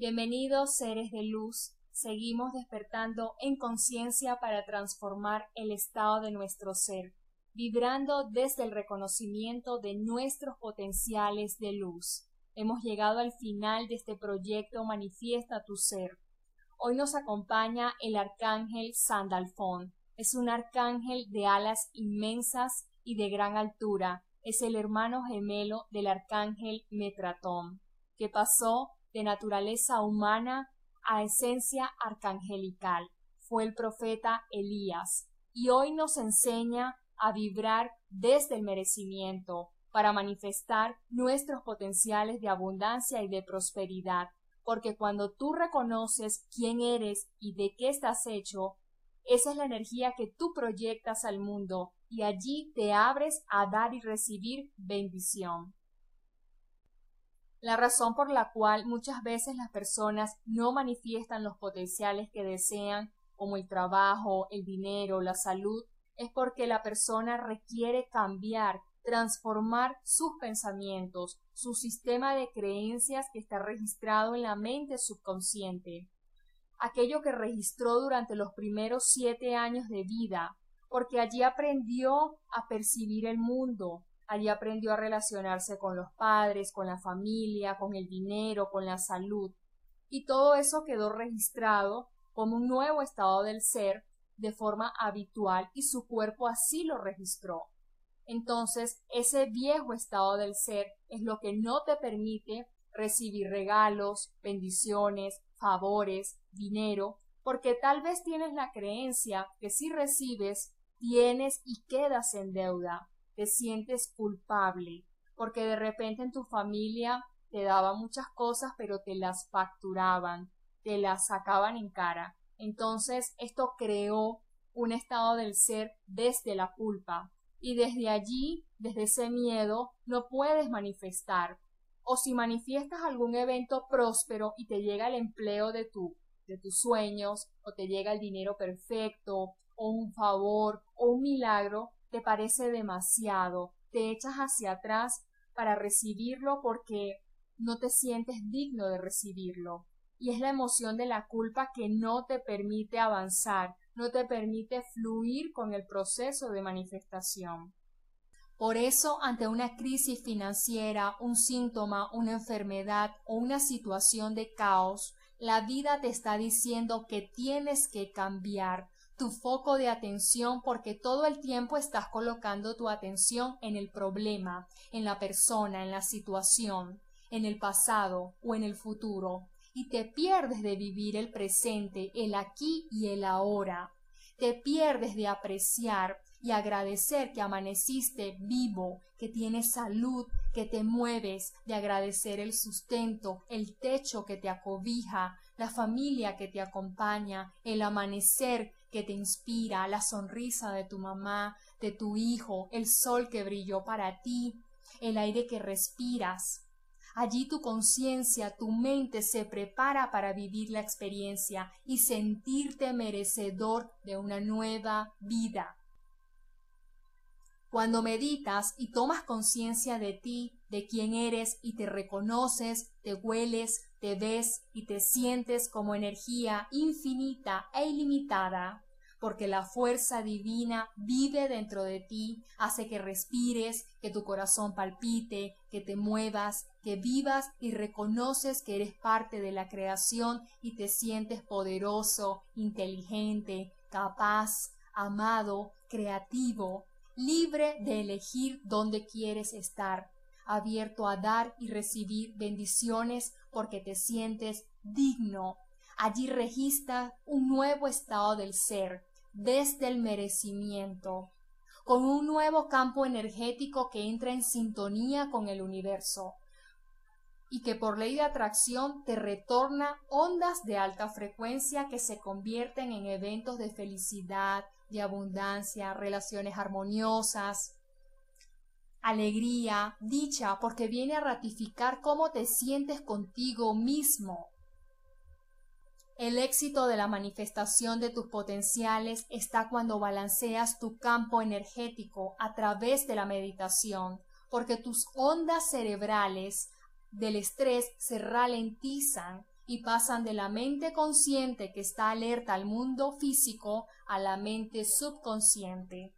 Bienvenidos seres de luz. Seguimos despertando en conciencia para transformar el estado de nuestro ser, vibrando desde el reconocimiento de nuestros potenciales de luz. Hemos llegado al final de este proyecto Manifiesta tu Ser. Hoy nos acompaña el arcángel Sandalfón. Es un arcángel de alas inmensas y de gran altura. Es el hermano gemelo del arcángel Metratón, que pasó de naturaleza humana a esencia arcangelical. Fue el profeta Elías y hoy nos enseña a vibrar desde el merecimiento para manifestar nuestros potenciales de abundancia y de prosperidad, porque cuando tú reconoces quién eres y de qué estás hecho, esa es la energía que tú proyectas al mundo y allí te abres a dar y recibir bendición. La razón por la cual muchas veces las personas no manifiestan los potenciales que desean, como el trabajo, el dinero, la salud, es porque la persona requiere cambiar, transformar sus pensamientos, su sistema de creencias que está registrado en la mente subconsciente, aquello que registró durante los primeros siete años de vida, porque allí aprendió a percibir el mundo, allí aprendió a relacionarse con los padres, con la familia, con el dinero, con la salud, y todo eso quedó registrado como un nuevo estado del ser de forma habitual y su cuerpo así lo registró. Entonces, ese viejo estado del ser es lo que no te permite recibir regalos, bendiciones, favores, dinero, porque tal vez tienes la creencia que si recibes, tienes y quedas en deuda, te sientes culpable, porque de repente en tu familia te daban muchas cosas, pero te las facturaban, te las sacaban en cara. Entonces esto creó un estado del ser desde la culpa, y desde allí, desde ese miedo, no puedes manifestar. O si manifiestas algún evento próspero y te llega el empleo de tu de tus sueños, o te llega el dinero perfecto, o un favor, o un milagro, te parece demasiado, te echas hacia atrás para recibirlo porque no te sientes digno de recibirlo. Y es la emoción de la culpa que no te permite avanzar, no te permite fluir con el proceso de manifestación. Por eso, ante una crisis financiera, un síntoma, una enfermedad o una situación de caos, la vida te está diciendo que tienes que cambiar tu foco de atención porque todo el tiempo estás colocando tu atención en el problema, en la persona, en la situación, en el pasado o en el futuro y te pierdes de vivir el presente, el aquí y el ahora. Te pierdes de apreciar y agradecer que amaneciste vivo, que tienes salud, que te mueves, de agradecer el sustento, el techo que te acobija, la familia que te acompaña, el amanecer que te inspira, la sonrisa de tu mamá, de tu hijo, el sol que brilló para ti, el aire que respiras, Allí tu conciencia, tu mente se prepara para vivir la experiencia y sentirte merecedor de una nueva vida. Cuando meditas y tomas conciencia de ti, de quién eres y te reconoces, te hueles, te ves y te sientes como energía infinita e ilimitada, porque la fuerza divina vive dentro de ti, hace que respires, que tu corazón palpite, que te muevas, que vivas y reconoces que eres parte de la creación y te sientes poderoso, inteligente, capaz, amado, creativo, libre de elegir dónde quieres estar, abierto a dar y recibir bendiciones porque te sientes digno. Allí registra un nuevo estado del ser, desde el merecimiento, con un nuevo campo energético que entra en sintonía con el universo y que por ley de atracción te retorna ondas de alta frecuencia que se convierten en eventos de felicidad, de abundancia, relaciones armoniosas, alegría, dicha, porque viene a ratificar cómo te sientes contigo mismo, el éxito de la manifestación de tus potenciales está cuando balanceas tu campo energético a través de la meditación, porque tus ondas cerebrales del estrés se ralentizan y pasan de la mente consciente que está alerta al mundo físico a la mente subconsciente.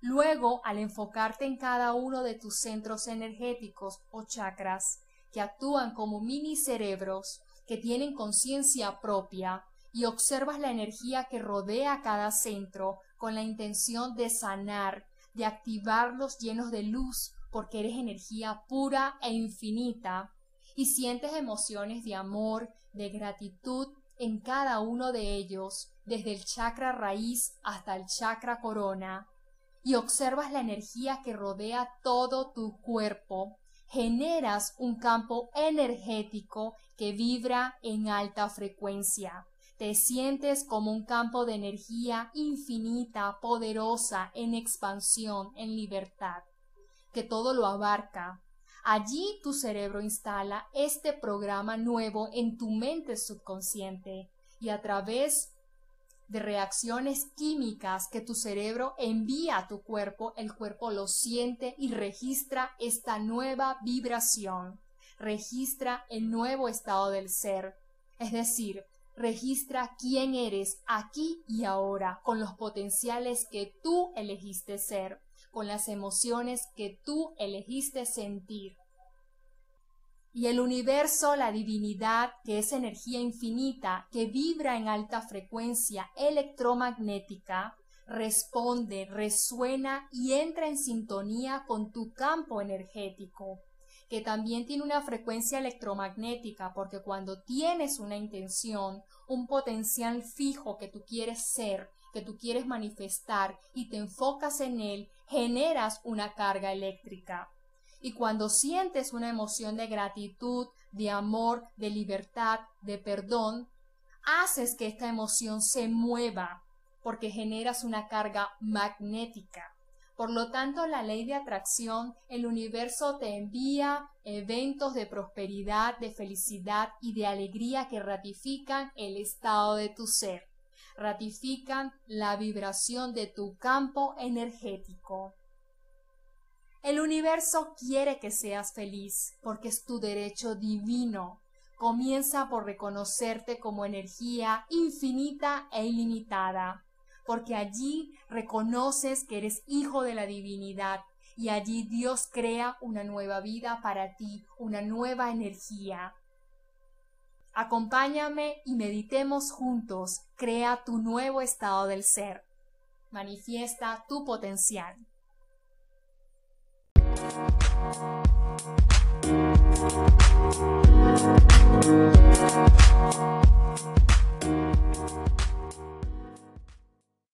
Luego, al enfocarte en cada uno de tus centros energéticos o chakras, que actúan como mini cerebros, que tienen conciencia propia, y observas la energía que rodea cada centro con la intención de sanar, de activarlos llenos de luz, porque eres energía pura e infinita, y sientes emociones de amor, de gratitud en cada uno de ellos, desde el chakra raíz hasta el chakra corona, y observas la energía que rodea todo tu cuerpo, generas un campo energético que vibra en alta frecuencia. Te sientes como un campo de energía infinita, poderosa, en expansión, en libertad, que todo lo abarca. Allí tu cerebro instala este programa nuevo en tu mente subconsciente y a través de reacciones químicas que tu cerebro envía a tu cuerpo, el cuerpo lo siente y registra esta nueva vibración, registra el nuevo estado del ser, es decir, registra quién eres aquí y ahora, con los potenciales que tú elegiste ser, con las emociones que tú elegiste sentir. Y el universo, la divinidad, que es energía infinita, que vibra en alta frecuencia electromagnética, responde, resuena y entra en sintonía con tu campo energético que también tiene una frecuencia electromagnética, porque cuando tienes una intención, un potencial fijo que tú quieres ser, que tú quieres manifestar y te enfocas en él, generas una carga eléctrica. Y cuando sientes una emoción de gratitud, de amor, de libertad, de perdón, haces que esta emoción se mueva, porque generas una carga magnética. Por lo tanto, la ley de atracción, el universo te envía eventos de prosperidad, de felicidad y de alegría que ratifican el estado de tu ser, ratifican la vibración de tu campo energético. El universo quiere que seas feliz porque es tu derecho divino. Comienza por reconocerte como energía infinita e ilimitada porque allí reconoces que eres hijo de la divinidad y allí Dios crea una nueva vida para ti, una nueva energía. Acompáñame y meditemos juntos. Crea tu nuevo estado del ser. Manifiesta tu potencial.